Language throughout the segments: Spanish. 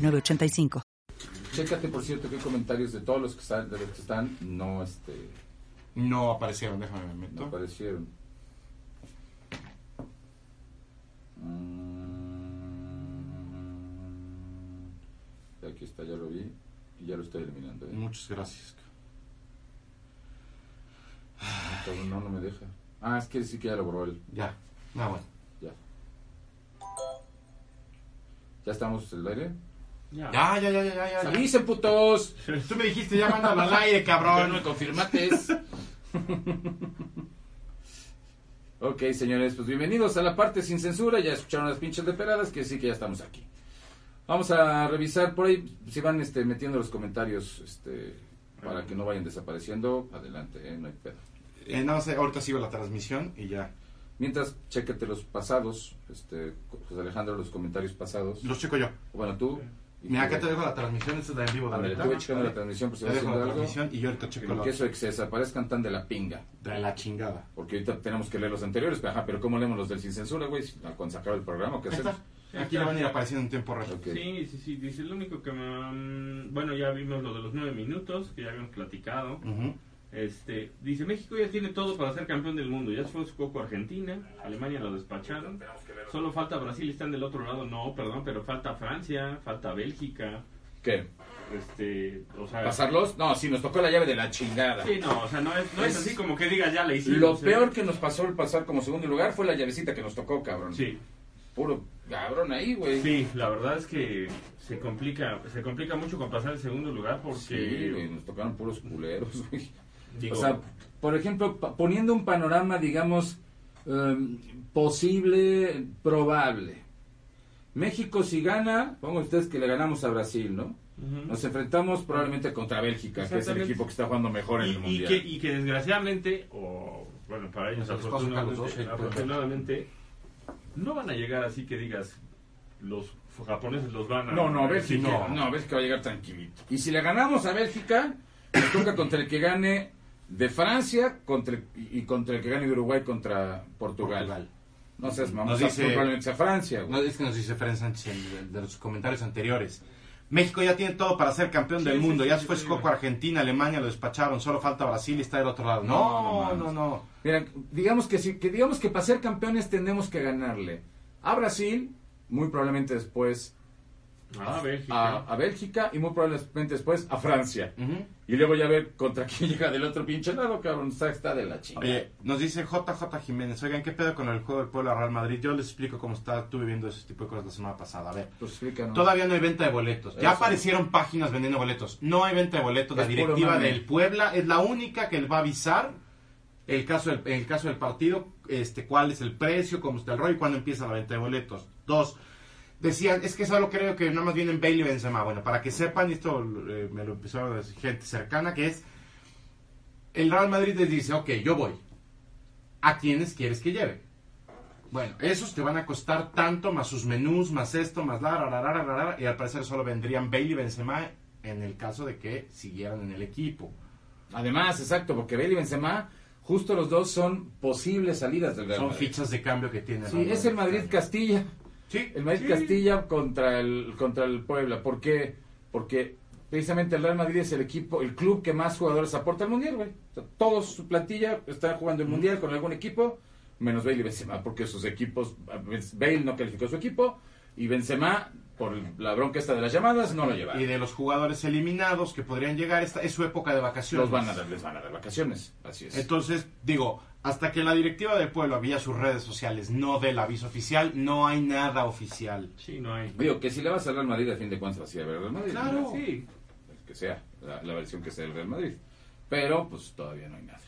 985. Chécate, por cierto, qué comentarios de todos los que están, de los que están no, este... No aparecieron, déjame me meto. No aparecieron. Mm. Aquí está, ya lo vi y ya lo estoy eliminando. ¿eh? Muchas gracias. No, no me deja. Ah, es que sí que ya lo borró él. Ya. Ah, bueno. Ya. ¿Ya estamos en el aire? Ya, ya, ya, ya, ya. ya. putos! Tú me dijiste, ya mándalo al aire, cabrón. no me confirmates. ok, señores, pues bienvenidos a la parte sin censura. Ya escucharon las pinches de peradas, que sí que ya estamos aquí. Vamos a revisar por ahí, si van este, metiendo los comentarios este, para que no vayan desapareciendo. Adelante, eh, no hay pedo. Eh, no sé, ahorita sigo la transmisión y ya. Mientras, chéquete los pasados, este, José Alejandro, los comentarios pasados. Los checo yo. Bueno, tú. Mira, acá te dejo la transmisión, esta es la en vivo de ahorita. Estuve checando la transmisión por si te dejo la transmisión y yo ahorita checo Porque eso que se aparezcan tan de la pinga. De la chingada. Porque ahorita tenemos que leer los anteriores, pero, ajá, pero ¿cómo leemos los del sin censura, güey? Cuando se el programa, ¿qué hacemos? Aquí le van a ir apareciendo en tiempo real. Sí, sí, sí. Dice, lo único que me... Bueno, ya vimos lo de los nueve minutos, que ya habíamos platicado. Este, dice, México ya tiene todo para ser campeón del mundo. Ya fue su coco Argentina, Alemania lo despacharon. Solo falta Brasil, están del otro lado. No, perdón, pero falta Francia, falta Bélgica. ¿Qué? Este, o sea, ¿Pasarlos? No, sí, nos tocó la llave de la chingada. Sí, no, o sea, no es, no es, así como que digas ya la hicimos. Lo peor que nos pasó el pasar como segundo lugar fue la llavecita que nos tocó, cabrón. Sí. Puro cabrón ahí, güey. Sí, la verdad es que se complica, se complica mucho con pasar el segundo lugar porque... Sí, nos tocaron puros culeros, güey. O sea, por ejemplo, poniendo un panorama, digamos, em, posible, probable. México si gana, pongan ustedes que le ganamos a Brasil, ¿no? Nos enfrentamos probablemente contra Bélgica, que es el equipo que está jugando mejor en el Mundial. Y que, desgraciadamente, o bueno, para ellos afortunadamente, no van a llegar así que digas, los japoneses los van a... No, no, Bélgica, no, no, Bélgica va a llegar tranquilito. Y si le ganamos a Bélgica, nos toca contra el que gane de Francia contra y contra el que gane de Uruguay contra Portugal. No seas mamá, probablemente a Francia. No, es que nos dice Fren Sánchez de, los comentarios anteriores. México ya tiene todo para ser campeón del mundo. ya se fue Coco Argentina, Alemania lo despacharon. Solo falta Brasil y está del otro lado. No, no, no. Miren, digamos que, si, que digamos que para ser campeones tenemos que ganarle a Brasil, muy probablemente después a, Bélgica. A, Bélgica y muy probablemente después a Francia. Y luego ya ver contra quién llega del otro pinche lado, cabrón. Está, de la chingada. Oye, nos dice JJ Jiménez, oigan, ¿qué pedo con el juego del pueblo Real Madrid? Yo les explico cómo está tú viviendo ese tipo de cosas la semana pasada. A ver, pues todavía no hay venta de boletos. Ya aparecieron páginas vendiendo boletos. No hay venta de boletos. La directiva del Puebla es la única que les va a avisar el caso del, el caso del partido, este, cuál es el precio, cómo está el rollo y cuándo empieza la venta de boletos. Dos, decían, es que solo creo que nada más vienen Bailey y Benzema. Bueno, para que sepan, esto eh, me lo empezó a decir gente cercana, que es, el Real Madrid les dice, ok, yo voy. ¿A quiénes quieres que lleve? Bueno, esos te van a costar tanto, más sus menús, más esto, más la, la, la, la, la y al parecer solo vendrían Bailey y Benzema en el caso de que siguieran en el equipo. Además, exacto, porque Bailey y Benzema, justo los dos son posibles salidas del Real Son fichas de cambio que tiene. Sí, es el Madrid-Castilla. Sí, el Madrid Castilla contra el contra el Puebla. ¿Por qué? Porque precisamente el Real Madrid es el equipo, el club que más jugadores aporta al Mundial, güey. todos su plantilla están jugando el Mundial con algún equipo, menos Bale y Benzema, porque sus equipos, Bale no calificó su equipo, y Benzema, por la bronca esta de las llamadas, no lo lleva. Y de los jugadores eliminados que podrían llegar, esta es su época de vacaciones. Los van a dar, les van a dar vacaciones, así es. Entonces, digo, hasta que la directiva del pueblo había sus redes sociales, no del aviso oficial, no hay nada oficial. Sí, no hay. Digo, que si le vas al Real Madrid, a fin de cuentas vas a ir ver Real Madrid. Claro. Sí. Que sea, la, versión que sea el Real Madrid. Pero, pues, todavía no hay nada.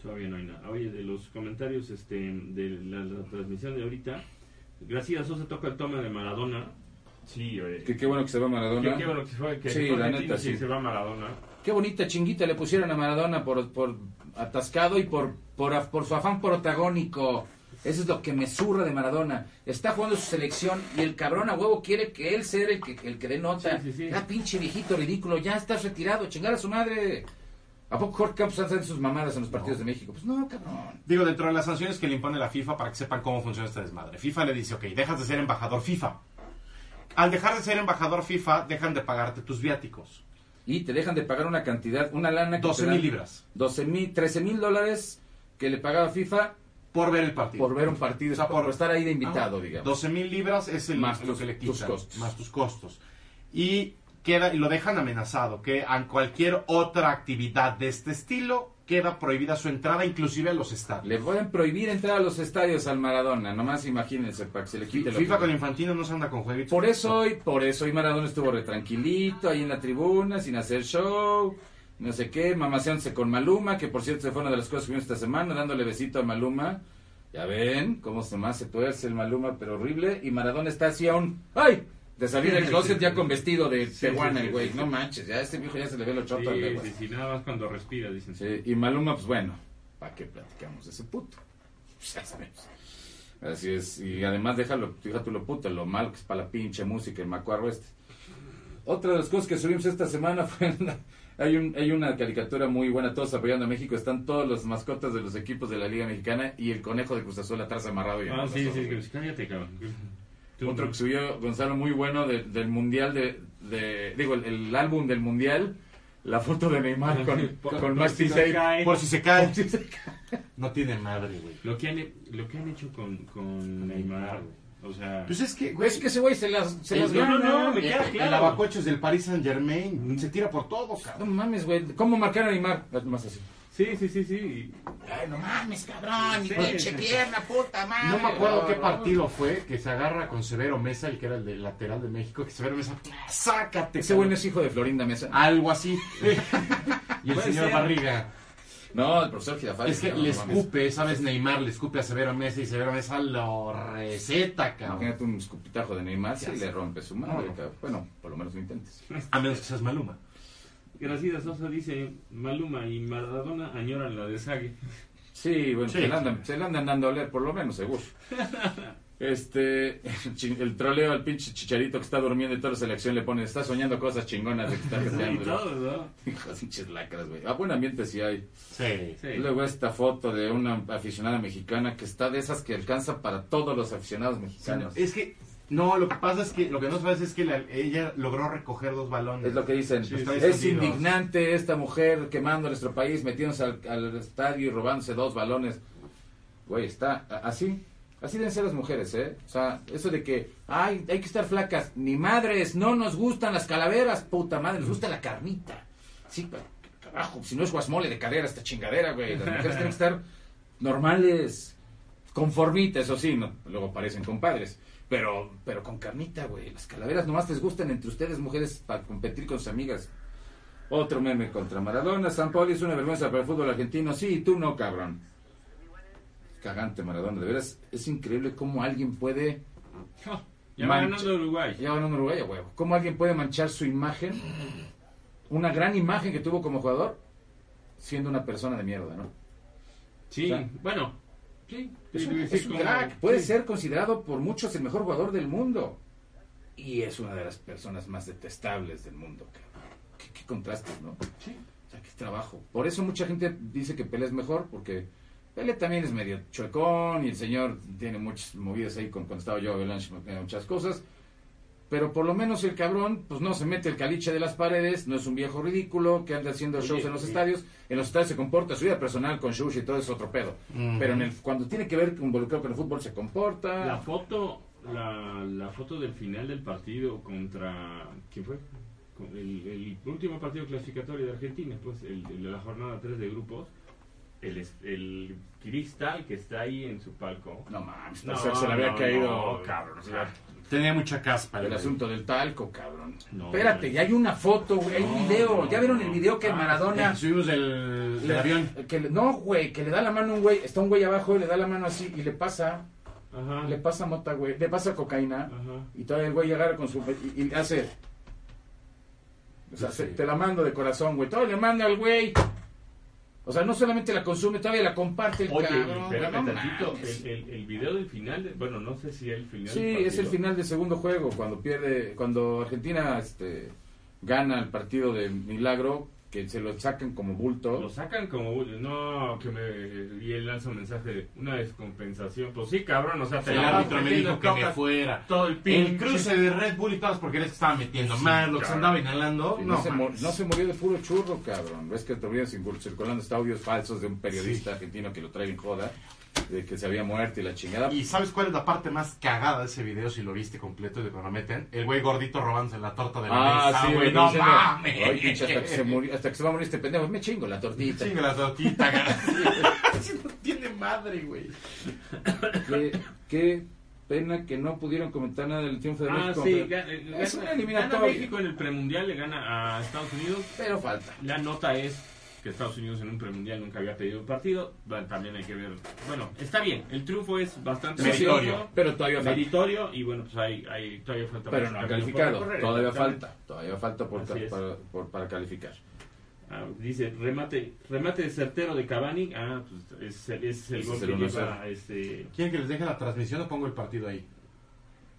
Todavía no hay nada. Oye, de los comentarios este, de la, transmisión de ahorita, Gracias Sosa toca el toma de Maradona. Sí, güey. Que qué bueno que se va Maradona. Qué, qué bueno que se fue, que Sí, la neta, sí. se va Maradona. Qué bonita chinguita le pusieron a Maradona por, por atascado y por, por, af- por su afán protagónico. Eso es lo que me zurra de Maradona. Está jugando su selección y el cabrón a huevo quiere que él sea el que, el que dé nota. Sí, sí, sí. Ah, pinche viejito ridículo, ya estás retirado, chingar a su madre. ¿A poco Jorge Campos hace sus mamadas en los partidos de México? Pues no, cabrón. Digo, dentro de las sanciones que le impone la FIFA para que sepan cómo funciona este desmadre. FIFA le dice, ok, dejas de ser embajador FIFA. Al dejar de ser embajador FIFA, dejan de pagarte tus viáticos. Y te dejan de pagar una cantidad, una lana que 12 te dan- mil libras 12 mil, 13 mil dólares que le pagaba FIFA por ver el partido. por ver un partido, O sea, por, por- estar ahí de invitado, Ah, digamos. 12 mil libras es el, Más lo tus- que le tus quitan. costos. Más tus costos. Y queda y lo dejan amenazado que a cualquier otra actividad de este estilo queda prohibida su entrada inclusive a los estadios. Le pueden prohibir entrar a los estadios al Maradona, nomás imagínense, para que se le quite lo FIFA con Infantino no se anda con jueguitos. Por eso hoy, por eso hoy Maradona estuvo re tranquilito ahí en la tribuna, sin hacer show, no sé qué, mamaseándose con Maluma, que por cierto se fue una de las cosas que vimos esta semana, dándole besito a Maluma. Ya ven cómo se más se tuerce el Maluma, pero horrible. Y Maradona está así aún, ¡ay! De salir del closet ya con vestido de Sí, peruana, sí, el güey. sí, No sí. manches, ya a este viejo ya se le ve lo choto al Sí, legua. sí, sí, nada más cuando respira, dicen. Sí, y Maluma, pues bueno, ¿para qué platicamos de ese puto? Pues ya sabemos. Así es, y además déjalo, fíjate lo puto, lo mal que es para la pinche música el macuarro este. Otra de las cosas que subimos esta semana fue, la- hay, un, hay una caricatura muy buena, todos apoyando a México, están todos los mascotas de los equipos de la Liga Mexicana y el conejo de Cruz Azul atrás amarrado y Ah, sí, sí, güey. sí, cállate, cabrón. Tú, Otro no. que subió Gonzalo muy bueno de- del mundial de, de- digo el, el álbum del mundial, la foto de Neymar con, Por- con por Max si se cae. Por si se cae. No tiene madre, güey. Lo que han, lo que han hecho con, con Neymar, güey. O sea, Pues es que, güey, Es que ese güey se las, se las el- gana. no, no, me el, queda el claro. abacocho es del Paris Saint Germain. Se tira por todo, No cabrón. mames, güey. ¿Cómo marcar a Neymar? Más así. Sí, sí, sí, sí. Ay, no mames, cabrón. Sí, pinche sí. pierna, puta madre. No me acuerdo qué No, partido fue que se agarra con Severo Mesa, el que era el del lateral de México, que Severo Mesa, sácate. Ese güey no es hijo de Florinda Mesa. Algo así. y el señor ser. Barriga. No, el profesor Girafales. Es que no, le no mames. escupe, ¿sabes? Neymar le escupe a Severo Mesa y Severo Mesa lo receta, cabrón. Imagínate un escupitajo de Neymar sé. le rompe su madre, No. cabrón. Bueno, por lo menos lo intentes. A menos que seas Maluma. Gracias, Sosa dice, Maluma y Maradona añoran la de Sague. Sí, bueno, Sí, se, le andan, sí. se le andan dando a oler, por lo menos, seguro. Este, el troleo al pinche chicharito que está durmiendo y toda la selección le pone, está soñando cosas chingonas de que está Sí, todo, ¿no? Pinches lacras, güey. A buen ambiente sí hay. Sí. Sí. Luego esta foto de una aficionada mexicana que está de esas que alcanza para todos los aficionados mexicanos. Es que, no, lo que pasa es que, lo que no sabes es que la- ella logró recoger dos balones. Es lo que dicen. Sí, es indignante esta mujer quemando nuestro país, metiéndose al, al estadio y robándose dos balones. Güey, está así. Así deben ser las mujeres, ¿eh? O sea, eso de que, ay, hay que estar flacas. Ni madres, no nos gustan las calaveras, puta madre, nos gusta la carnita. Sí, pero, carajo, si no es guasmole de carrera esta chingadera, güey. Las mujeres tienen que estar normales, conformitas, eso sí, no, luego parecen compadres. Pero, pero con carnita, güey. Las calaveras nomás les gustan entre ustedes, mujeres, para competir con sus amigas. Otro meme contra Maradona. San Pauli es una vergüenza para el fútbol argentino. Sí, tú no, cabrón. Cagante Maradona. De veras, es increíble cómo alguien puede... Oh, ya va ganando Uruguay. Ya a Uruguay, huevo. ¿Cómo alguien puede manchar su imagen? Una gran imagen que tuvo como jugador, siendo una persona de mierda, ¿no? Sí, O sea, bueno. Sí, Es sí, un, sí, es un como- crack. Puede sí. ser considerado por muchos el mejor jugador del mundo. Y es una de las personas más detestables del mundo. Qué, qué contrastes, ¿no? Sí. O sea, qué trabajo. Por eso mucha gente dice que Pelé es mejor, porque Pelé también es medio chuecón y el señor tiene muchas movidas ahí con, cuando estaba yo Avalanche, muchas cosas. Pero por lo menos el cabrón, pues no se mete el caliche de las paredes, no es un viejo ridículo que anda haciendo shows en los eh. estadios. En los estadios se comporta, su vida personal con shows y todo es otro pedo. Pero en el, cuando tiene que ver involucrado con el fútbol se comporta. La foto, la, la foto del final del partido contra. ¿Quién fue? Con El, el último partido clasificatorio de Argentina, pues, el, el de la jornada 3 de grupos. El, cristal que está ahí en su palco. No mames, No, se le había no, caído. no, cabrón, o sea, Tenía mucha caspa. El güey. asunto del talco, cabrón. No, Espérate, ya hay una foto, güey, hay un video. no, ¿Ya vieron el video que Ah, Maradona Eh, subimos le- avión. que no, güey, que le da la mano a un güey, está un güey abajo y le da la mano así y le pasa. Ajá. le pasa mota, güey, le pasa cocaína, Ajá. y todavía el güey agarra con su... y, y hace... O sea, se- te la mando de corazón, güey, todavía le manda al güey. O sea, no solamente la consume, todavía la comparte el Oye, cabrón. espérame no tantito. El, el, el video del final, de- bueno, no sé si el final. Sí, del es el final del segundo juego, cuando pierde, cuando Argentina este, gana el partido de Milagro, que se lo sacan como bulto. Lo sacan como, no, que me, y él lanza un mensaje de una descompensación. Pues sí, cabrón, o sea, te El árbitro me dijo que me fuera. Todo el El pinche. cruce de Red Bull y todas las porquerías que estaba metiendo. Más lo que se andaba inhalando. No, No, se no se murió de puro churro, cabrón. Ves que todavía circul- circulando hasta audios falsos de un periodista Sí. argentino que lo trae en joda, de que se había muerto y la chingada. ¿Y sabes cuál es la parte más cagada de ese video si lo viste completo y te lo meten? El güey gordito robándose la torta de la Ah, mesa, sí, güey. No diciendo, mames. "Ay, pinche, hasta que, se murió- hasta que se va a morir este pendejo, me chingo la tortita. Chinga la tortita, no tiene madre, güey. Qué, qué pena que no pudieron comentar nada del triunfo de Ah, México. sí, gana, gana- es una gana eliminatoria. México en el premundial, le gana a Estados Unidos. Pero falta. La nota es que Estados Unidos en un premundial nunca había pedido un partido. Bueno, También hay que ver. Bueno, está bien. El triunfo es bastante Meritorio. Pero todavía falta. meritorio y bueno, pues hay, hay todavía falta. Pero no ha calificado. Todavía falta. Todavía falta por, para, por- para calificar. Ah, dice remate remate certero de Cavani. Ah, pues es, es el Ese gol es que el lleva este. ¿Quieren que les deje la transmisión o pongo el partido ahí?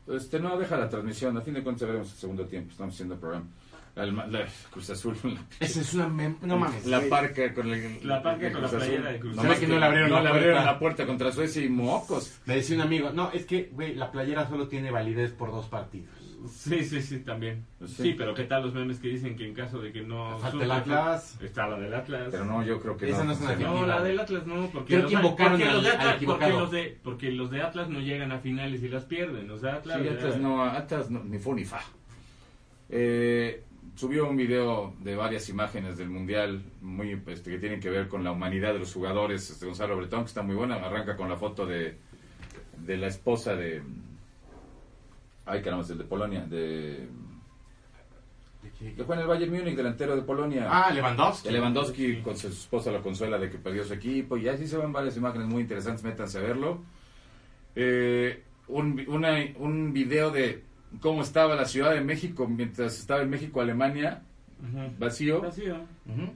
Este, no, deja la transmisión. A fin de cuentas veremos el segundo tiempo. Estamos haciendo el programa. La, la- Cruz Azul. Esa es una... mem- No mames. La parca con, el, La parca con la playera de Cruz Azul. Ve que no le abrieron no la le abrieron puerta. la puerta contra Suecia y mocos. Me decía un amigo, no, es que, güey, la playera solo tiene validez por dos partidos. Sí, sí, sí, también. Sí. sí. pero ¿qué tal los memes que dicen que en caso de que no. Falta el Atlas. Está la del Atlas. Pero no, yo creo que Esa no es una funciona. No, la del Atlas no, porque, Creo los, que invocaron porque al- los de Atlas, porque los de, porque los de Atlas no llegan a finales y las pierden. O sea, Atlas, Sí, Atlas no, Atlas no, ni fu ni fa. Eh, subió un video de varias imágenes del Mundial muy este, que tienen que ver con la humanidad de los jugadores. Este, Gonzalo Bretón, que está muy buena, arranca con la foto de, de la esposa de... Ay, caramba, es el de Polonia, de... Que fue en el Bayern Múnich, delantero de Polonia. Ah, Lewandowski. Lewandowski con su esposa la consuela de que perdió su equipo. Y así se ven varias imágenes muy interesantes, métanse a verlo. Eh, un, una- un video de cómo estaba la Ciudad de México mientras estaba en México, Alemania, vacío. Vacío.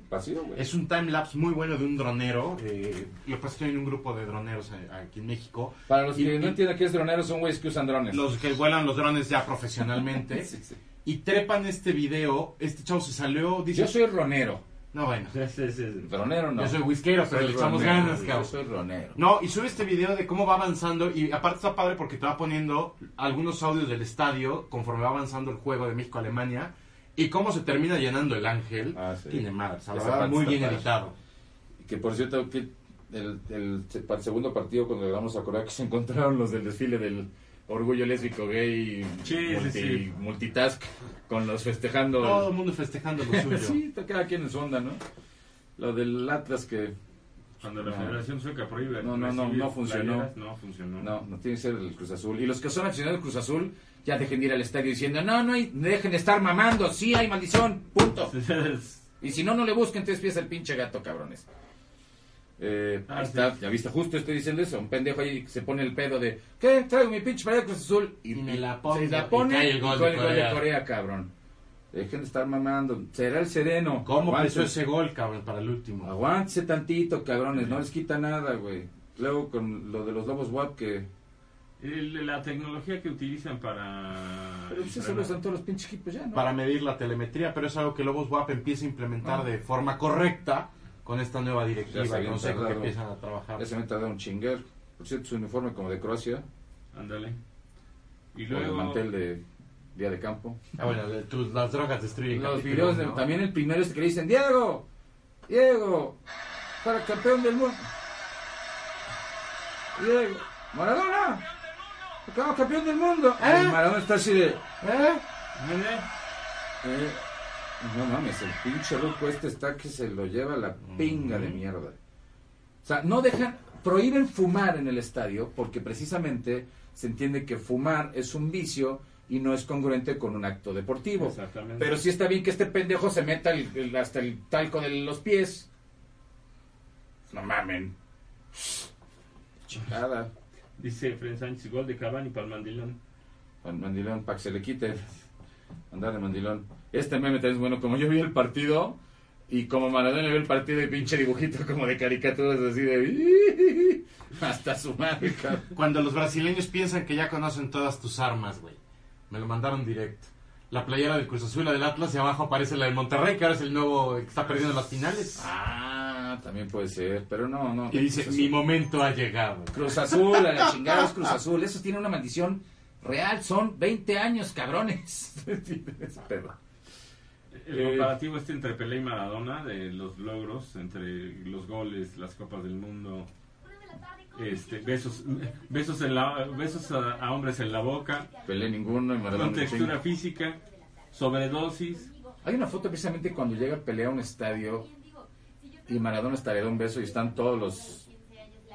Vacío, güey. Es un time lapse muy bueno de un dronero. Eh, lo que pasa es que estoy en un grupo de droneros aquí en México. Para los Y- que y- no entienden qué es dronero, son güeyes que usan drones. Los que vuelan los drones ya profesionalmente. Sí, sí. Y trepan este video. Este chavo se salió. Dice, Yo soy ronero. No, bueno. Sí, sí, sí. Dronero no. Yo soy whiskero, pero Soy le echamos ronero, ganas, Yo cabrón. soy ronero. No, y sube este video de cómo va avanzando y aparte está padre porque te va poniendo algunos audios del estadio conforme va avanzando el juego de México-Alemania y cómo se termina llenando el ángel. Ah, sí. Tiene madre, muy bien editado. Que por cierto, que el, el, para el segundo partido, cuando le vamos a acordar que se encontraron los del desfile del orgullo lésbico gay Sí, multi- sí. multitask con los festejando. Todo el mundo festejando lo suyo. sí, cada quien en su onda, ¿no? Lo del Atlas que Cuando la No. Federación Sueca prohíbe. No, no, no, no funcionó. playeras, No funcionó. no, no tiene que ser el Cruz Azul. Y los que son aficionados del Cruz Azul ya dejen de ir al estadio diciendo, no, no hay, dejen de estar mamando, sí hay maldición, punto. Y si no, no le busquen tres pies al pinche gato, cabrones. Eh, Ah, ahí sí. está, ya viste, justo estoy diciendo eso. Un pendejo ahí que se pone el pedo de, ¿qué? Traigo mi pinche de Cruz Azul. Y me la pongo, se y la pone cae el gol de y Corea. Corea, cabrón. Dejen de estar mamando. Será el sereno. ¿Cómo pesó ese gol, cabrón, para el último? Aguántese tantito, cabrones. No les quita nada, güey. Luego con lo de los lobos WAP que... La tecnología que utilizan para. Pero pues eso lo usan todos los pinches equipos ya, ¿no? Para medir la telemetría, pero es algo que Lobos WAP empieza a implementar Ah. de forma correcta con esta nueva Ya directiva se y habían consejo que tardado. empiezan a trabajar. Ya se me un chinguer. Por cierto, su uniforme como de Croacia. Ándale. Y Con el luego. mantel de día de campo. Ah, bueno, de- tus- las drogas destruyen. Los videos, de- también el primero este que le dicen, Diego, Diego, para campeón del mundo. Diego, Maradona, acabamos campeón del mundo. ¿Eh? Y Maradona está así de, ¿Eh? Eh, no mames, el pinche ruco este está que se lo lleva la pinga de mierda. O sea, no dejan, prohíben fumar en el estadio porque precisamente se entiende que fumar es un vicio y no es congruente con un acto deportivo. Exactamente. Pero sí está bien que este pendejo se meta el- el- hasta el talco de los pies. No mamen. Chingada. Dice Fren Sánchez, gol de Cavani para el mandilón. Para el mandilón, para que se le quite. Andar de mandilón. Este meme también es bueno. Como yo vi el partido, y como Maradona vio el partido, y pinche dibujito como de caricaturas así de. Hasta su madre, cabrón. Cuando los brasileños piensan que ya conocen todas tus armas, güey. Me lo mandaron directo. La playera del Cruz Azul, la del Atlas, y abajo aparece la del Monterrey, que ahora es el nuevo que está perdiendo las finales. Ah, también puede ser, pero no, no. Y dice, mi momento ha llegado. Cruz Azul, a la chingada es Cruz Azul. Eso tiene una maldición real. Son 20 años, cabrones. El Eh, comparativo este entre Pelé y Maradona, de los logros, entre los goles, las copas del mundo, este, besos, besos, en la, besos a, a hombres en la boca, Pelé ninguno y Maradona con textura física, sobredosis. Hay una foto precisamente cuando llega Pelé a un estadio y Maradona está le da un beso y están todos los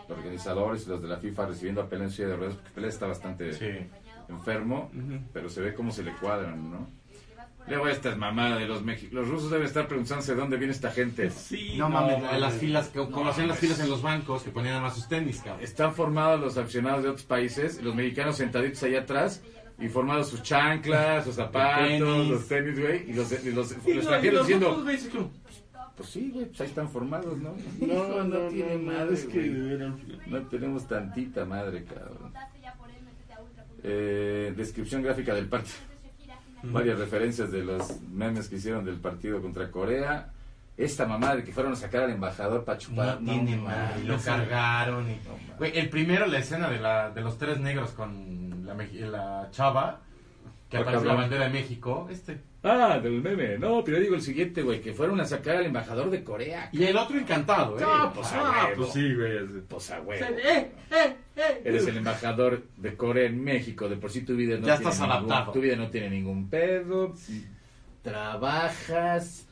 organizadores y los de la FIFA recibiendo a Pelé en silla de ruedas porque Pelé está bastante Sí. Enfermo, pero se ve cómo se le cuadran, ¿no? Luego esta es mamada de los mexicanos. Los rusos deben estar preguntándose de dónde viene esta gente. Sí, No, mames, mames. las filas, que- como hacían las filas en los bancos, que ponían más sus tenis, cabrón. Están formados los aficionados de otros países, los mexicanos sentaditos allá atrás y formados sus chanclas, sus zapatos, tenis. los tenis, güey, y los, y los, los Y no, y los diciendo, como, pues sí, güey, pues ahí están formados, ¿no? No, no, tiene no, madre, es que No tenemos tantita madre, cabrón. Eh, descripción gráfica del partido. Varias referencias de los memes que hicieron del partido contra Corea. Esta mamá de que fueron a sacar al embajador para chupar. No tiene madre, lo cargaron. Y... No. Güey, el primero, la escena de, la, de los tres negros con la, la chava, que aparece la bandera de México, este. Ah, del meme. No, pero yo digo el siguiente, güey, que fueron a sacar al embajador de Corea. Y el otro encantado, ¿eh? No, pues, Ah, huevo. pues sí, güey. es- Pues a huevo. Eh, eh, eh. Eres el embajador de Corea en México. De por sí tu vida no Ya tiene estás ningún- adaptado. Tu vida no tiene ningún pedo. Trabajas,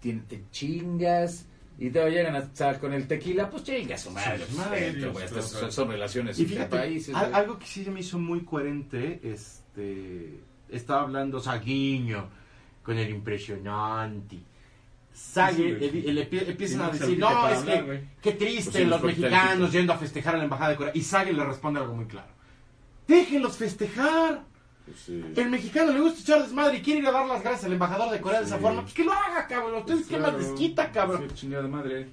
te chingas. Y te llegan a estar con el tequila, pues chinga su madre. Sí, madre, dentro, Dios, güey, claro, estas claro. son, son relaciones Y entre países. algo que sí se me hizo muy coherente, este, estaba hablando Saguiño con el impresionante. Sague, Sí, el- el- empiezan a decir, no, es hablar, que, güey". qué triste Pues los mexicanos yendo a festejar a la embajada de Corea. Y Sague le responde algo muy claro. Déjenlos festejar. Pues sí. El mexicano le gusta echar desmadre y quiere ir a dar las gracias al embajador de Corea de esa forma. Pues que lo haga, cabrón. Ustedes qué más les quita, cabrón. Chingada madre.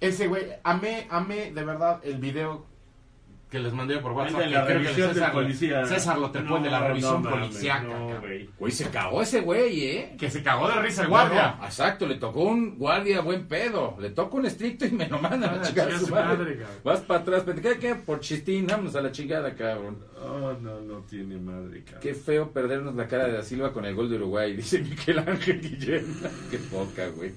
Ese güey, amé, amé de verdad el video que les mandé por WhatsApp. la que revisión César, policía. César lo trepó No, de la revisión no cabrón. güey. Güey, se cagó ese güey, ¿eh? que se cagó de risa el guardia. Exacto, le tocó un guardia buen pedo. Le toca un estricto y me lo mandan Ah, a chingar a chinga su su madre. madre, cabrón. Vas para atrás, pero ¿qué, qué? Por chistín, vámonos a la chingada, cabrón. Oh, no, no tiene madre, cabrón. Qué feo perdernos la cara de Da Silva con el gol de Uruguay, dice Miguel Ángel Guillén. Qué poca, güey.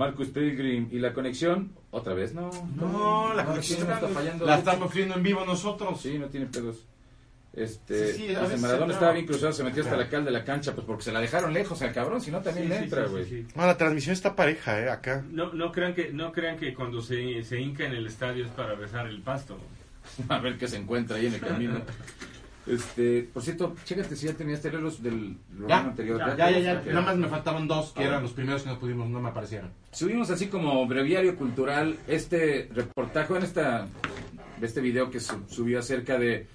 Marcus Pilgrim y la conexión, otra vez, no. No, la conexión no está fallando. La estamos viendo en vivo nosotros. Sí, no tiene pedos. Este, Sí, sí, veces Maradona estaba bien cruzado, se metió hasta la cal de la cancha, pues porque se la dejaron lejos al cabrón, si no también Sí, le entra, sí, güey. sí, sí. No, la transmisión está pareja, ¿eh? Acá. No, no crean que no crean que cuando se, se hinca en el estadio es para besar el pasto. A ver qué se encuentra ahí en el camino. Este, por cierto, chécate si ya tenías los del programa anterior. ya, ya, ya. Nada más me faltaban dos que Ah, eran los primeros que no pudimos, no me aparecieron. Subimos así como breviario cultural este reportaje en esta este video que su- subió acerca de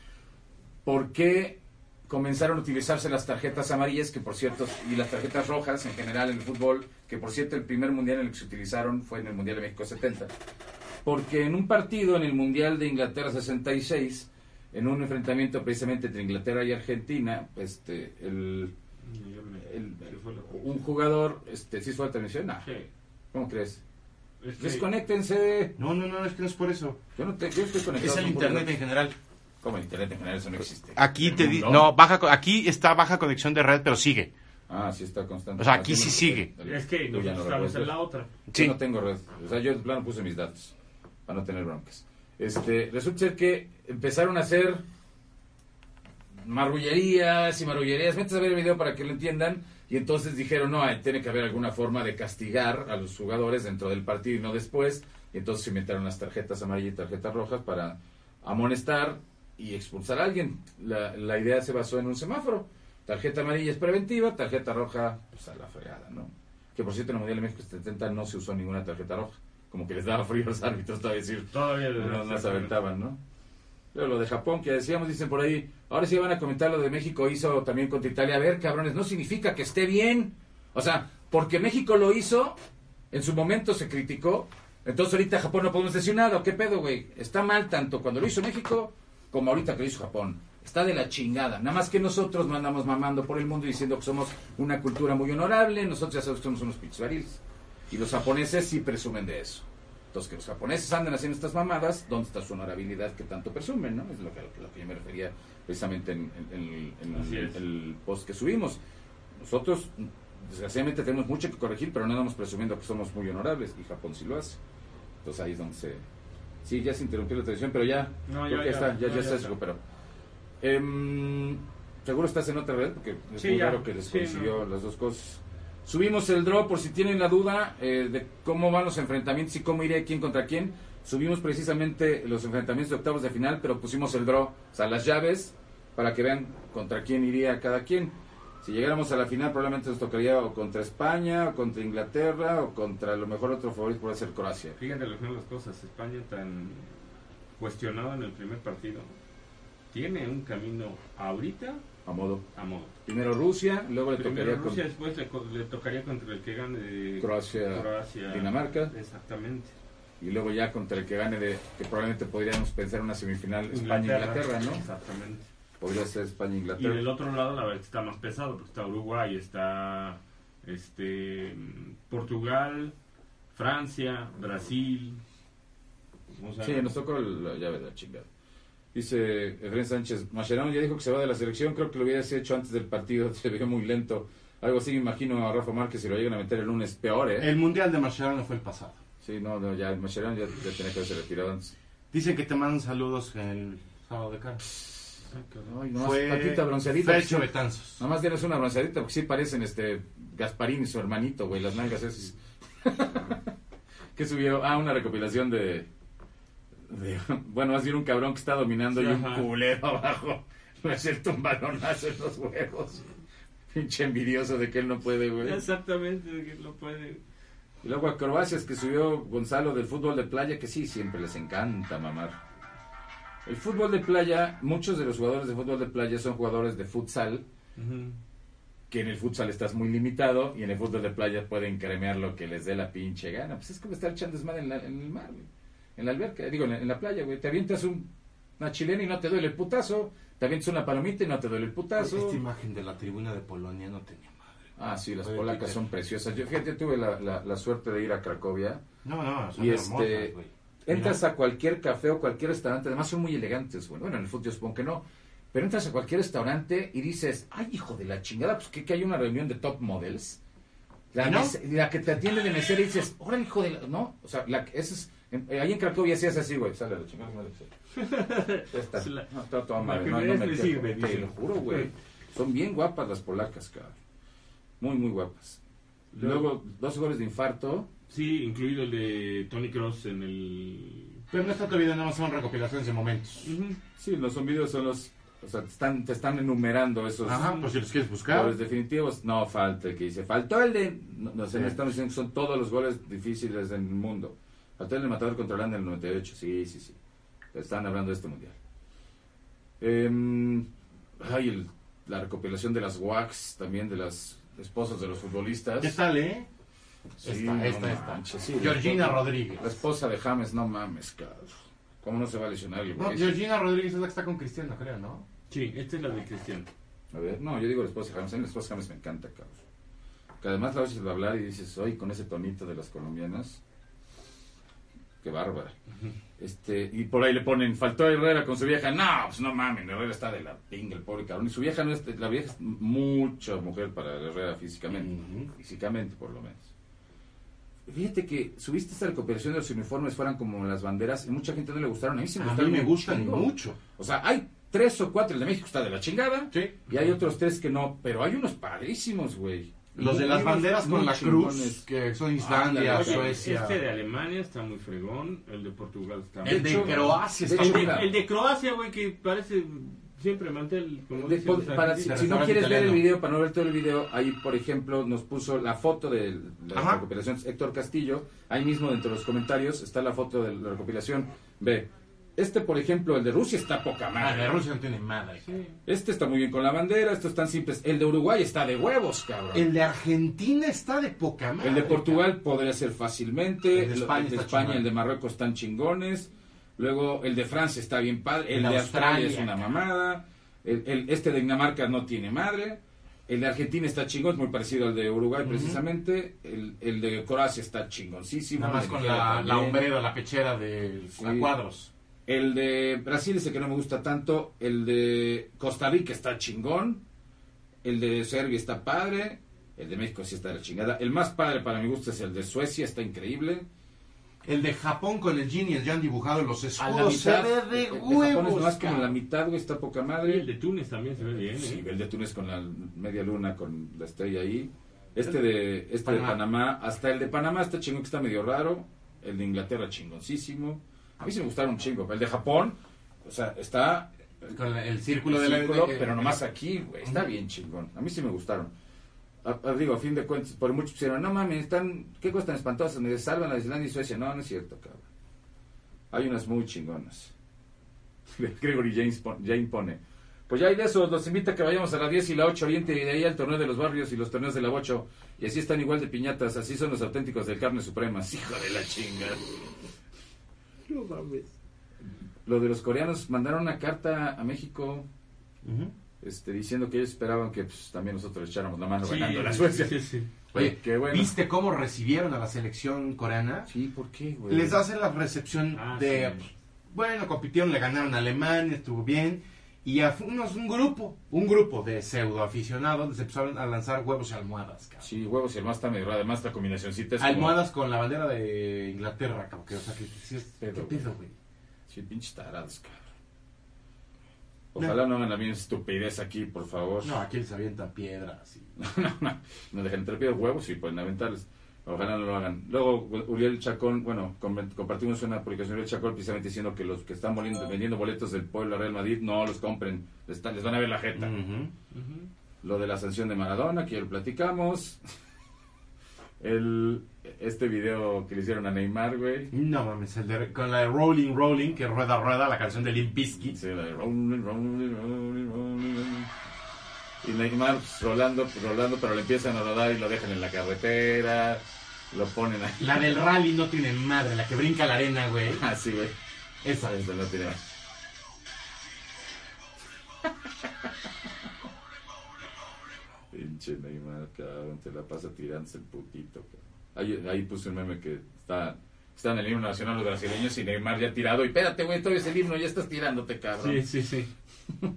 por qué comenzaron a utilizarse las tarjetas amarillas, que por cierto, y las tarjetas rojas en general en el fútbol, que por cierto el primer mundial en el que se utilizaron fue en el Mundial de México 70. Porque en un partido en el Mundial de Inglaterra 66, en un enfrentamiento precisamente entre Inglaterra y Argentina, este, el, el- ¿Qué fue lo que- un jugador, este, ¿sí fue la transmisión? No. ¿Cómo crees? Es que- Desconéctense. No, no, no, es que no es por eso. Yo no te, yo estoy conectado. Es el internet en general. ¿Cómo el internet en general? Eso no existe. Aquí te di- No. no, baja aquí está baja conexión de red, pero sigue. Ah, sí está constante. O sea, aquí sí no, sigue. Es que nosotros no estamos en la otra. Sí. Yo no tengo red. O sea, yo de plano puse mis datos para no tener broncas. Este, resulta ser que empezaron a hacer marrullerías y marrullerías. Metes a ver el video para que lo entiendan. Y entonces dijeron, no, hay- tiene que haber alguna forma de castigar a los jugadores dentro del partido y no después. Y entonces inventaron las tarjetas amarillas y tarjetas rojas para amonestar y expulsar a alguien. La, la idea se basó en un semáforo. Tarjeta amarilla es preventiva, tarjeta roja, pues a la fregada, ¿no? Que por cierto en el Mundial de México 70 no se usó ninguna tarjeta roja. Como que les daba frío a los árbitros todavía decir, Todavía no, no se aventaban, ¿no? Luego lo de Japón, que decíamos, dicen por ahí, ahora sí van a comentar lo de México hizo también contra Italia. A ver, cabrones, no significa que esté bien. O sea, porque México lo hizo, en su momento se criticó, entonces ahorita Japón no podemos decir nada. ¿Qué pedo, güey? Está mal tanto cuando lo hizo México como ahorita que lo hizo Japón. Está de la chingada. Nada más que nosotros no andamos mamando por el mundo diciendo que somos una cultura muy honorable. Nosotros ya sabemos que somos unos pinches Y los japoneses sí presumen de eso. Entonces, que los japoneses anden haciendo estas mamadas, ¿dónde está su honorabilidad que tanto presumen? ¿no? Es lo que, lo que yo me refería precisamente en, el, post que subimos. Nosotros, desgraciadamente, tenemos mucho que corregir, pero no andamos presumiendo que somos muy honorables, y Japón sí lo hace. Entonces ahí es donde se... Sí, ya se interrumpió la tradición, pero ya, no, ya, está, ya, ya, se recuperó. Em, Seguro estás en otra red, porque es muy raro que les consiguió las dos cosas. Subimos el draw por si tienen la duda eh, de cómo van los enfrentamientos y cómo iría quién contra quién. Subimos precisamente los enfrentamientos de octavos de final, pero pusimos el draw, o sea, las llaves, para que vean contra quién iría cada quien. Si llegáramos a la final, probablemente nos tocaría o contra España, o contra Inglaterra, o contra lo mejor otro favorito puede ser Croacia. Fíjate lo que las cosas. España tan cuestionado en el primer partido. Tiene un camino ahorita a modo. A modo. Primero Rusia, luego le tocaría Rusia, después le, tocaría contra el que gane de Croacia, Dinamarca. Exactamente. Y luego ya contra el que gane de, que probablemente podríamos pensar una semifinal España-Inglaterra, ¿no? Exactamente. Podría ser España-Inglaterra. Y del otro lado la verdad está más pesado, porque está Uruguay, está este Portugal, Francia, Brasil. sí, nos tocó la llave de la chingada. Dice Efraín Sánchez, Mascherano ya dijo que se va de la selección, creo que lo hubiera hecho antes del partido, se ve muy lento. Algo así me imagino a Rafa Márquez si lo llegan a meter el lunes, peor, ¿eh? El Mundial de Mascherano fue el pasado. Sí, no, no ya Mascherano ya, ya, tenía que haberse retirado antes. Dicen que te mandan saludos el sábado de cara. Ay, no, fue patita bronceadita. Fecho Betanzos. Nada más tienes una bronceadita porque sí parecen este Gasparín y su hermanito, güey, las nalgas esas. que subieron? Ah, una recopilación de bueno, más bien un cabrón que está dominando y un culero abajo. A ser un balonazo en los huevos. Pinche envidioso de que él no puede, güey. Exactamente, de que él no puede. Y luego a Croacia que subió Gonzalo del fútbol de playa, que sí, siempre les encanta mamar. El fútbol de playa, muchos de los jugadores de fútbol de playa son jugadores de futsal, que en el futsal estás muy limitado y en el fútbol de playa pueden cremear lo que les dé la pinche gana. Pues es como estar echando desmadre en, en el mar, güey en la alberca, digo, en la, playa, güey. Te avientas un, una chilena y no te duele el putazo. Te avientas una palomita y no te duele el putazo. Esta imagen de la tribuna de Polonia no tenía madre. Ah, sí, las polacas son preciosas. Yo, fíjate, tuve la, la, suerte de ir a Cracovia. No, no, son y este, hermosas, Entras a cualquier café o cualquier restaurante, además son muy elegantes, güey. Bueno, en el fútbol supongo que no. Pero entras a cualquier restaurante y dices, ay, hijo de la chingada, pues que, que hay una reunión de top models. La, la que te atiende de mesera y dices, órale, hijo de la... No, o sea, la, esa es eh, ahí en Cracovia hacías así, güey. Sale la chingada. Está. No, está toda madre. No, no me sirve, Te lo juro, güey. Son bien guapas las polacas, cabrón. Muy, muy guapas. Luego, dos goles de infarto. Sí, incluido el de Tony Cross en el... Pero no está todavía, nada más son recopilaciones de momentos. Sí, los son videos son los... O sea, te están, te están enumerando esos... Ajá, pues si los quieres buscar. Los definitivos, no falta el que dice. Faltó el de... No, sé, estamos diciendo que son todos los goles difíciles del mundo. Faltó el matador contra Holanda en el 98, sí, sí, sí. Están hablando de este mundial. Eh, ay, la recopilación de las wax, también de las esposas de los futbolistas. ¿Qué tal, eh? Sí, esta, esta, Sí, Georgina Rodríguez. La esposa de James, no mames, cabrón. ¿Cómo no se va a lesionar el No, Georgina Rodríguez es la que está con Cristiano, creo, ¿no? Sí, esta es la de Cristiano. A ver, no, yo digo la esposa de James. A mí la esposa de James me encanta, cabrón. Que además la oyes hablar y dices, hoy con ese tonito de las colombianas qué bárbara. este, y por ahí le ponen, faltó Herrera con su vieja. No, pues no mames, Herrera está de la pinga, el pobre cabrón. Y su vieja no es, la vieja es mucha mujer para Herrera físicamente, físicamente por lo menos. Fíjate que subiste esta recuperación de los uniformes, fueran como las banderas, y mucha gente no le gustaron. A mí sí me, a mí me gustan mucho. O sea, hay tres o cuatro, el de México está de la chingada, y hay otros tres que no, pero hay unos padrísimos, güey. Los de las banderas con la cruz, que son Islandia, Suecia. Este de Alemania está muy fregón, el de Portugal está muy El de Croacia está muy El de Croacia, güey, que parece siempre mantel. Como para, si, no quieres ver el video, para no ver todo el video, ahí, por ejemplo, nos puso la foto de la recopilación Héctor Castillo. Ahí mismo, dentro de los comentarios, está la foto de la recopilación. Ve, este, por ejemplo, el de Rusia está poca Ah, madre. de Rusia no tiene madre. Este está muy bien con la bandera, estos están simples. El de Uruguay está de huevos, cabrón. El de Argentina está de poca madre. El de Portugal podría ser fácilmente. El de España el de España, el de Marruecos están chingones. Luego el de Francia está bien padre. El, El de Australia, es una cabrón. mamada. El, el- este de Dinamarca no tiene madre. El de Argentina está chingón, es muy parecido al de Uruguay precisamente. El, el de Croacia está chingoncísimo. Nada más con la, la hombrera, la pechera de Sí. cuadros. El de Brasil ese que no me gusta tanto. El de Costa Rica está chingón. El de Serbia está padre. El de México sí está de la chingada. El más padre para mi gusto es el de Suecia, está increíble. El de Japón con el Gin y el Jan dibujado en los A la escudos. mitad. se ve de el de Japón huevos. es más como la mitad, güey, está poca Y el madre. de Túnez también se ve bien, Sí, ¿eh? el de Túnez con la media luna, con la estrella ahí. Este de este de Panamá. Panamá, hasta el de Panamá está chingón, que está medio raro. El de Inglaterra chingoncísimo. A mí sí me gustaron un chingo. El de Japón, o sea, está Con el círculo de círculo, de- pero nomás aquí, güey. Está bien chingón. A mí sí me gustaron. A- a- digo, a fin de cuentas, por muchos pusieron, no mames, están, ¿qué cuestan espantosas? Me salvan a Islandia y Suecia. No, no es cierto, cabrón. Hay unas muy chingonas. Gregory James pon- Jane pone. Pues ya hay de esos, los invita a que vayamos a la 10 y la 8 Oriente y de ahí al torneo de los barrios y los torneos de la 8. Y así están igual de piñatas, así son los auténticos del carne suprema. Hijo de la chinga. Lo de los coreanos mandaron una carta a México este, diciendo que ellos esperaban que pues, también nosotros le echáramos la mano Sí, ganando la Suecia. sí, sí. Oye, qué bueno. ¿viste cómo recibieron a la selección coreana? Sí, ¿por qué, güey? Les hacen la recepción Ah, de... sí. pues, bueno, compitieron, le ganaron a Alemania, estuvo bien. Y a unos, un grupo, un grupo de pseudo aficionados se empezaron a lanzar huevos y almohadas, cabrón. Sí, huevos y más está medio. Además, la combinacióncita es como- Almohadas con la bandera de Inglaterra, cabrón. Que, o sea, que, sí es- Pedo, ¿Qué pedo, güey? Sí, pinches tarados, cabrón. Ojalá no hagan la misma estupidez aquí, por favor. No, aquí les avientan piedras. Y... no, no, no dejen entre piedras huevos y pueden aventarles. Ojalá no lo hagan. Luego, Uriel Chacón, bueno, com- compartimos una publicación de Uriel Chacón precisamente diciendo que los que están vendiendo, vendiendo boletos del pueblo Real Madrid no los compren. Les, están- les van a ver la jeta. Lo de la sanción de Maradona, que ya lo platicamos. El, este video que le hicieron a Neymar, güey. No mames, el de, con la de Rolling Rolling, que rueda rueda, la canción de Limp Bizkit. Sí, la de rolling, rolling, rolling, rolling. Y Neymar pues, rolando, rolando, pero le empiezan a rodar y lo dejan en la carretera. Lo ponen ahí. La del rally no tiene madre, la que brinca la arena, güey. Así, güey. Esa. Esa no tiene. Pinche Neymar, cabrón, te la pasa tirándose el putito, cabrón. Ahí, ahí puse un meme que está, está en el himno nacional los brasileños y Neymar ya tirado. Y espérate, güey, todavía es el himno, ya estás tirándote, cabrón. Sí, sí, sí.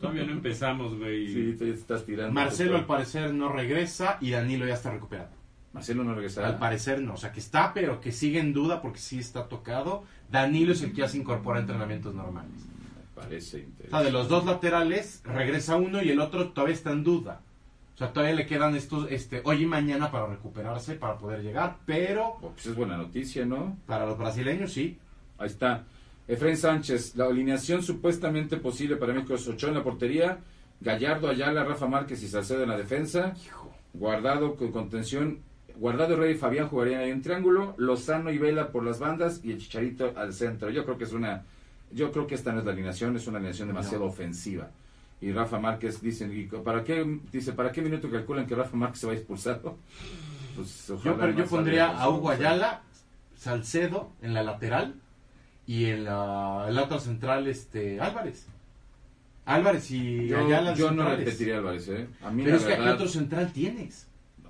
Todavía no empezamos, güey. Sí, todavía te estás tirando. Marcelo al parecer no regresa y Danilo ya está recuperado. Marcelo no regresará. Al parecer no, o sea que está, pero que sigue en duda porque sí está tocado. Danilo es el que ya se incorpora a entrenamientos normales. Me parece O sea, interesante. de los dos laterales regresa uno y el otro todavía está en duda. O sea, todavía le quedan estos, este, hoy y mañana para recuperarse, para poder llegar, pero Oh, pues es buena noticia, ¿no? para los brasileños sí. Ahí está. Efraín Sánchez, la alineación supuestamente posible para México es Ochoa en la portería, Gallardo, Ayala, Rafa Márquez y Salcedo en la defensa, Guardado con contención, Guardado, Rey y Fabián jugarían en triángulo, Lozano y Vela por las bandas y el Chicharito al centro. Yo creo que es una, yo creo que esta no es la alineación, es una alineación demasiado No. ofensiva. Y Rafa Márquez dicen, ¿y ¿para qué, dice, ¿para qué minuto calculan que Rafa Márquez se va expulsado? Pues, Yo, ojalá pero yo pondría a Hugo Ayala, Salcedo en la lateral y en la, el otro central este Álvarez. Álvarez y Yo, Ayala yo no repetiría Álvarez, ¿eh? A mí Pero es que aquí verdad, otro central tienes.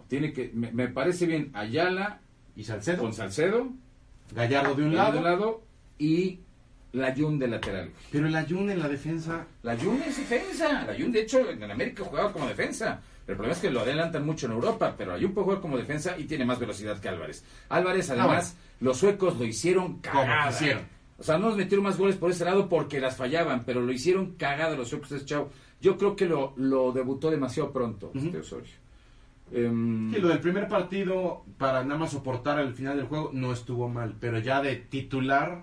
Tiene que, me, me parece bien Ayala Y Salcedo. con Salcedo Gallardo de un de lado. un lado y de lateral. Pero el Ayun en la defensa. La Jun es defensa. La Jun, de hecho, en América jugaba como defensa. El problema es que lo adelantan mucho en Europa, pero la Jun puede jugar como defensa y tiene más velocidad que Álvarez. Álvarez, además, los suecos lo hicieron cagada. quisieron. O sea, no nos metieron más goles por ese lado porque las fallaban, pero lo hicieron cagada los suecos de Chau. Yo creo que lo, lo debutó demasiado pronto, este Osorio. Em, Sí, lo del primer partido, para nada más soportar el final del juego, no estuvo mal. Pero ya de titular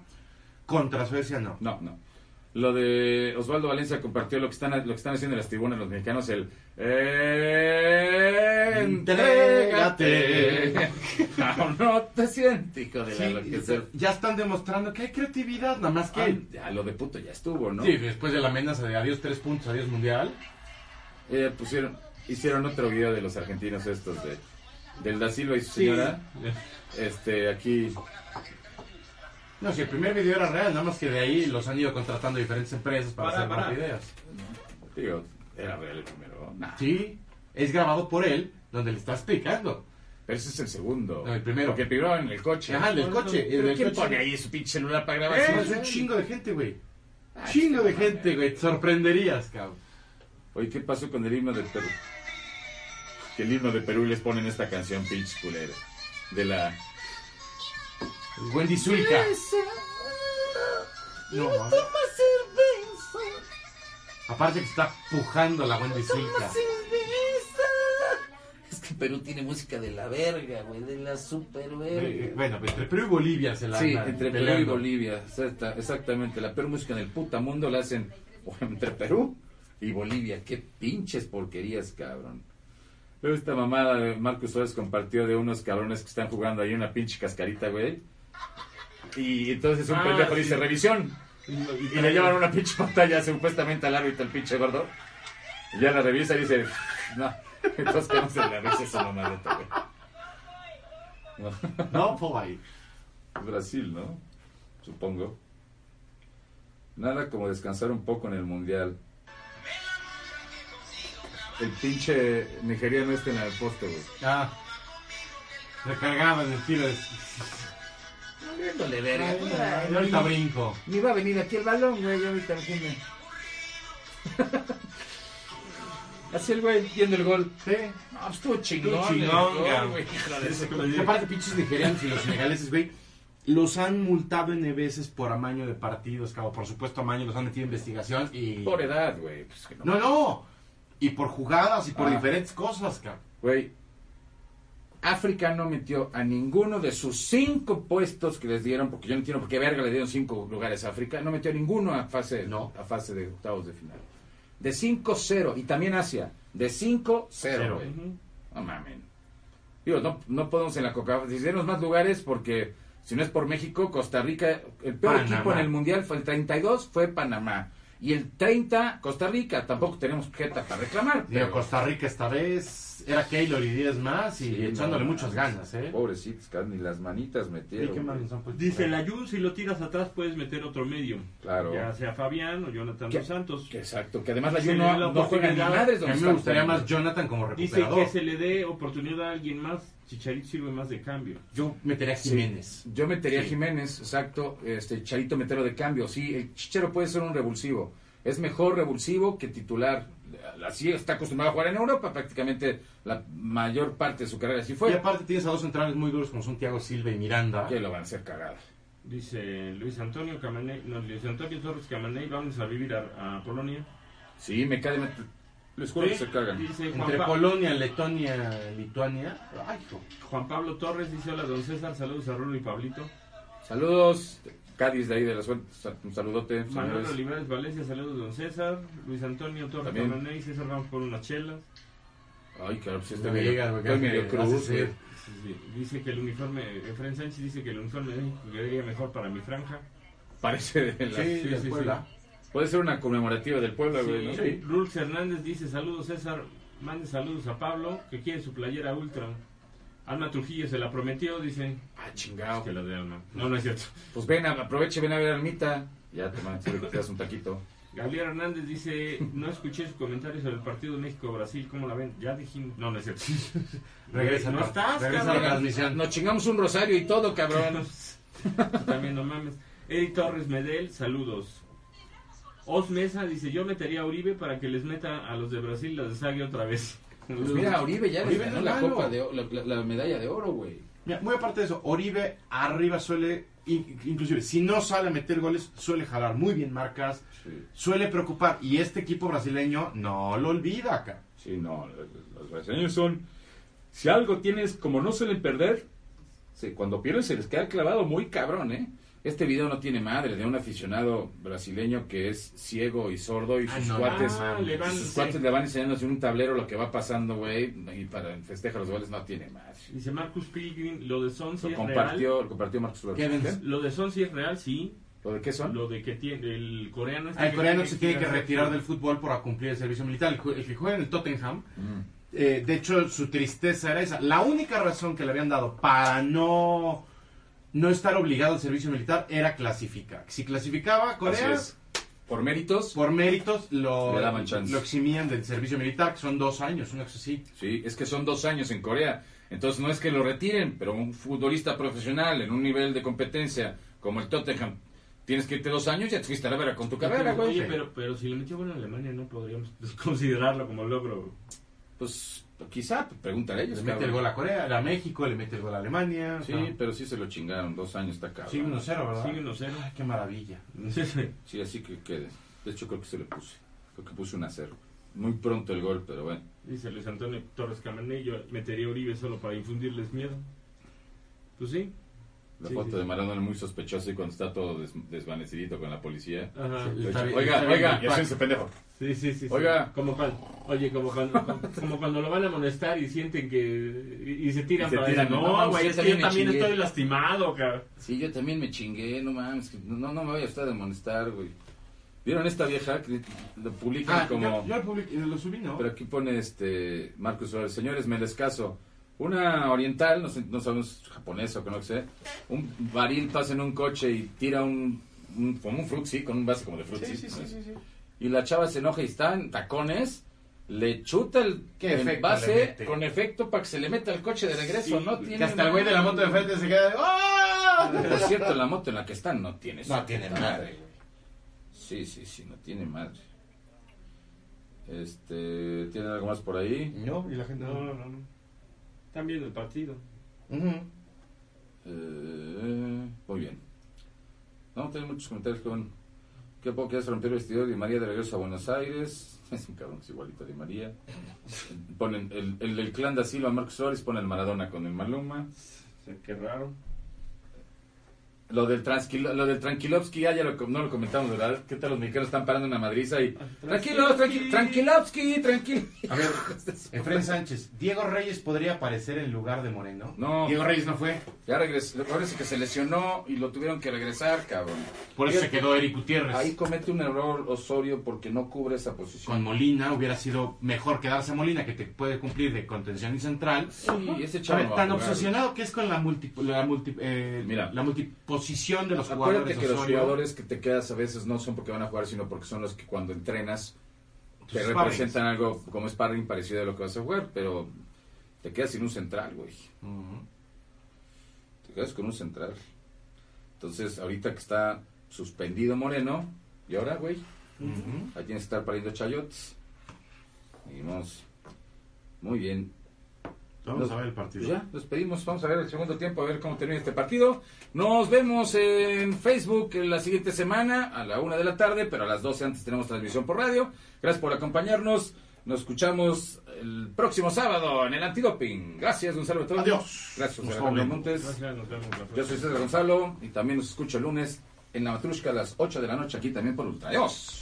contra Suecia, no. No, no. Lo de Osvaldo Valencia compartió lo que están, lo que están haciendo en las tribunas los mexicanos, el... "Entrégate". Entrégate. no, te sientes, hijo de la Sí, que ya están demostrando que hay creatividad, nada más que... Ah, ya, lo de puto ya estuvo, ¿no? Sí, después de la amenaza de adiós tres puntos, adiós mundial. Eh, pusieron, hicieron otro video de los argentinos estos de del da Silva y su señora. Este, aquí, No, si el primer video era real, nada más que de ahí los han ido contratando diferentes empresas para, Para, hacer más para. videos. digo, era real el primero. Nah, Sí, es grabado por él, donde le está explicando. pero ese es el segundo. No, el primero. Porque el primero en el coche. Ajá, el del coche. El ¿Pero del quién coche. pone ahí su pinche celular para grabar? Eh, Sí, es un sí. chingo de gente, güey. Ah, Chingo de sí, gente, güey. Te sorprenderías, cabrón. Oye, ¿qué pasó con el himno de Perú? Que el himno de Perú les ponen esta canción, pinche culera. De la... Wendy Zulka. No, mames. Aparte que está pujando la Wendy Zulka. Es que Perú tiene música de la verga, güey, de la super Eh, Bueno, entre Perú y Bolivia se la Sí, entre Perú y. Bolivia, exacta- exactamente. La peor música en el puta mundo la hacen entre Perú y Bolivia. Qué pinches porquerías, cabrón. Pero esta mamada de Marcos Suárez compartió de unos cabrones que están jugando ahí una pinche cascarita, güey. Y entonces un Ah, pendejo sí. dice revisión. Y le llevan una pinche pantalla supuestamente al árbitro, el pinche gordo. Y ya la revisa y dice, no. Entonces que no se le revisa esa mamadeta, güey. No. No, ahí. Brasil, ¿no? Supongo. Nada como descansar un poco en el mundial. El pinche nigeriano este en el poste, güey. Ah. Recargaba en el tiro de... Viéndole verga. Ay, ahorita brinco. Ni va a venir aquí el balón, güey, ahorita viene. Así el güey viendo el gol. Sí. No, pues estuvo chingón. Chingón, güey, aparte, pinches nigerianos y los senegaleses, güey, los han multado N veces por amaño de partidos, cabrón. Por supuesto, amaño, los han metido en investigación y... Por edad, güey. Pues que no. No, no. Y por jugadas y por Ah. diferentes cosas, cabrón. Güey, África no metió a ninguno de sus cinco puestos que les dieron, porque yo no entiendo por qué verga le dieron cinco lugares a África, no metió a ninguno a fase, No. a fase de octavos de final. De 5-0, y también Asia, de 5-0, Cero. güey. No mamen. Digo, no, no podemos en la coca si dieron más lugares porque si no es por México, Costa Rica, el peor Panamá. equipo en el Mundial fue el 32, fue Panamá. Y el 30, Costa Rica, tampoco tenemos jeta para reclamar. Digo, pero- Costa Rica esta vez era Keylor y 10 más y Sí, echándole no, muchas ganas, ¿eh? Pobrecitos, ni las manitas ¿Y metieron. qué puesto? Dice la Jun, si lo tiras atrás puedes meter otro medio. Claro. Ya sea Fabián o Jonathan dos Santos. Que Exacto, que además la Jun no, no juega ni madres A mí me gustaría más Jonathan como Dice recuperador. que se le dé oportunidad a alguien más. Chicharito sirve más de cambio. Yo metería a Sí. Jiménez. Yo metería a. Jiménez, exacto, este Charito metero de cambio. Sí, el Chichero puede ser un revulsivo. Es mejor revulsivo que titular. Así está acostumbrado a jugar en Europa, prácticamente la mayor parte de su carrera así Y fue. aparte tienes a dos centrales muy duros como son Thiago Silva y Miranda. Que lo van a hacer cagada. Dice Luis Antonio Camaney, no, Luis Antonio Torres Camaney, vamos a vivir a, a Polonia. Sí, me cae. Les juro que se cagan. Dice Entre Pa- Polonia, Letonia, Lituania. Ay, hijo. Juan Pablo Torres dice hola don César, saludos a Rulo y Pablito. Saludos, Cádiz de ahí de la suerte. Un saludote. Manuel. Olivares Valencia, saludos don César. Luis Antonio Torres También. Camaney, César vamos por unas chelas. Ay, claro, pues este No me medio, estoy hace- medio cruz. Sí, sí. Dice que el uniforme, Efraín Sánchez dice que el uniforme de México quedaría mejor para mi franja. Parece de la- Sí, sí, de sí, Puebla. Puede ser una conmemorativa del pueblo, güey, ¿no? Sí, Rulz Hernández dice saludos César, mande saludos a Pablo, que quiere su playera ultra. Alma Trujillo se la prometió, dice. Ah, chingado. Que la de Alma. No, no es cierto. Pues ven, aproveche, ven a ver a Almita. Ya, que te das un taquito. Gabriel Hernández dice, no escuché su comentario sobre el partido México-Brasil, ¿cómo la ven? Ya dijimos, no, no es cierto. Regresa, no pa- estás, regresa a la cabrón. transmisión. Nos chingamos un rosario y todo, cabrón. También no mames. Eric Torres Medel, saludos. Os Mesa dice, yo metería a Uribe para que les meta a los de Brasil la deshague otra vez. Pues mira, Uribe ya les Uribe ganó la, copa de, la, la- la medalla de oro, güey. Mira, muy aparte de eso, Oribe arriba suele, in- inclusive, si no sale a meter goles, suele jalar muy bien marcas, Sí, suele preocupar. Y este equipo brasileño no lo olvida acá. sí, no, los- los brasileños son... Si algo tienes, como no suelen perder, sí, cuando pierden se les queda clavado muy cabrón, ¿eh? Este video no tiene madre de un aficionado brasileño que es ciego y sordo y Ah, sus no, cuates, ah, le van- sus sí. cuates le van enseñando en un tablero lo que va pasando, güey, y para festejar los goles no tiene madre. Dice Marcus Pilgrim, lo de Son sí Lo es compartió, lo compartió. ¿Qué? real. Lo de Son sí es real, sí. ¿Lo de qué son? Lo de que tiene el coreano. este Ah, el que coreano se tiene que retirar del fútbol por cumplir el servicio militar. El, que juega en el Tottenham, Mm. eh, de hecho, su tristeza era esa. La única razón que le habían dado para no, no estar obligado al servicio militar era clasificar. Si clasificaba Corea, Así es. Por méritos, por méritos, lo, Le daban chance. lo eximían del servicio militar, que son dos años, una cosa así. Sí, es que son dos años en Corea. Entonces no es que lo retiren, pero un futbolista profesional en un nivel de competencia como el Tottenham, tienes que irte dos años y ya te fuiste a la vera con tu carrera, güey. Oye, pero, pero si le metió gol a Alemania, no podríamos considerarlo como logro. Pues quizá, pregúntale a ellos. Le mete el gol a Corea, a México, le mete el gol a Alemania. Sí, pero sí se lo chingaron, dos años está cabrón. sigue 1-0, ¿verdad? Sigue 1-0. Ay, qué maravilla. Sí, así que quede. De hecho creo que se le puse. Creo que puse un a cero. Muy pronto el gol, pero bueno. Dice Luis Antonio Torres Camarney, yo metería a Uribe solo para infundirles miedo. Pues sí. La Sí, foto sí, de. Maradona es muy sospechosa y cuando está todo des- desvanecidito con la policía. Ajá. Sí. Está bien, oiga, está bien, oiga, sé. ese pendejo. Sí, sí, sí. sí. Oiga. Como cuando, oye, como cuando, como cuando lo van a amonestar y sienten que. Y, y se tiran Y se para tiran, decir, no, No, güey, yo es que también yo me también chingué". estoy lastimado, cabrón. Sí, yo también me chingué, no mames. No, no me vaya usted a demonestar, güey. ¿Vieron esta vieja que lo publican Ah, como... yo, yo lo, publiqué- lo subí, ¿no? Pero aquí pone este Marcos Suárez, señores, me les caso. Una oriental, no, sé, no sabemos japonés o que no sé, un varil pasa en un coche y tira un, un como un frutzi, con un vaso como de frutzi. sí, sí, sí, sí, sí. Y la chava se enoja y está en tacones, le chuta el ¿Qué efecto le envase mete? con efecto para que se le meta el coche de regreso. Sí, no que tiene hasta el güey de la moto de frente se queda de, ¡Ah! Por cierto, la moto en la que están no tiene No tiene madre, güey. Sí, sí, sí, no tiene madre. Este, ¿tienen algo más por ahí? No, y la gente No, no, no. Están viendo el partido. Eh, muy bien. No, tengo muchos comentarios que van. ¿Qué poco que es romper el vestidor de María de regreso a Buenos Aires? Es un cabrón que es igualito a Di María. Ponen el, el, el clan da Silva, Marcos Suárez, pone el Maradona con el Maluma. O sea, qué raro. Lo del, Tranquilo, lo del Tranquilovsky, ya, ya lo, no lo comentamos, ¿verdad? ¿Qué tal los mexicanos están parando una madriza y... Tranquilo, tranquilo, Tranquilovsky, tranquilo. A ver, Efraín Sánchez, Diego Reyes podría aparecer en lugar de Moreno. No. Diego Reyes no fue. Ya regresó, parece que se lesionó y lo tuvieron que regresar, cabrón. Por eso se quedó Eric Gutiérrez. Ahí comete un error Osorio porque no cubre esa posición. Con Molina hubiera sido mejor quedarse a Molina, que te puede cumplir de contención y central. Sí, ese a tan obsesionado que es con la multi, la multi- eh, Mira. la multiposición de los Acuérdate jugadores. que los jugadores que te quedas a veces no son porque van a jugar, sino porque son los que cuando entrenas te Tus representan algo como sparring parecido a lo que vas a jugar, pero te quedas sin un central, güey. Te quedas con un central. Entonces, ahorita que está suspendido Moreno, ¿y ahora, güey? Ujú. Ahí tienes que estar pariendo chayotes. Seguimos. Muy bien. Vamos a ver el partido. Pues ya, nos pedimos, vamos a ver el segundo tiempo, a ver cómo termina este partido. Nos vemos en Facebook la siguiente semana a la una de la tarde, pero a las 12 antes tenemos transmisión por radio. Gracias por acompañarnos. Nos escuchamos el próximo sábado en el Antidoping. Gracias, Gonzalo. Adiós. Gracias, José. Montes. Gracias, nos vemos la Yo soy César Gonzalo y también nos escucho el lunes en la Matrushka a las 8 de la noche aquí también por Ultra. Adiós.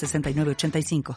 906985.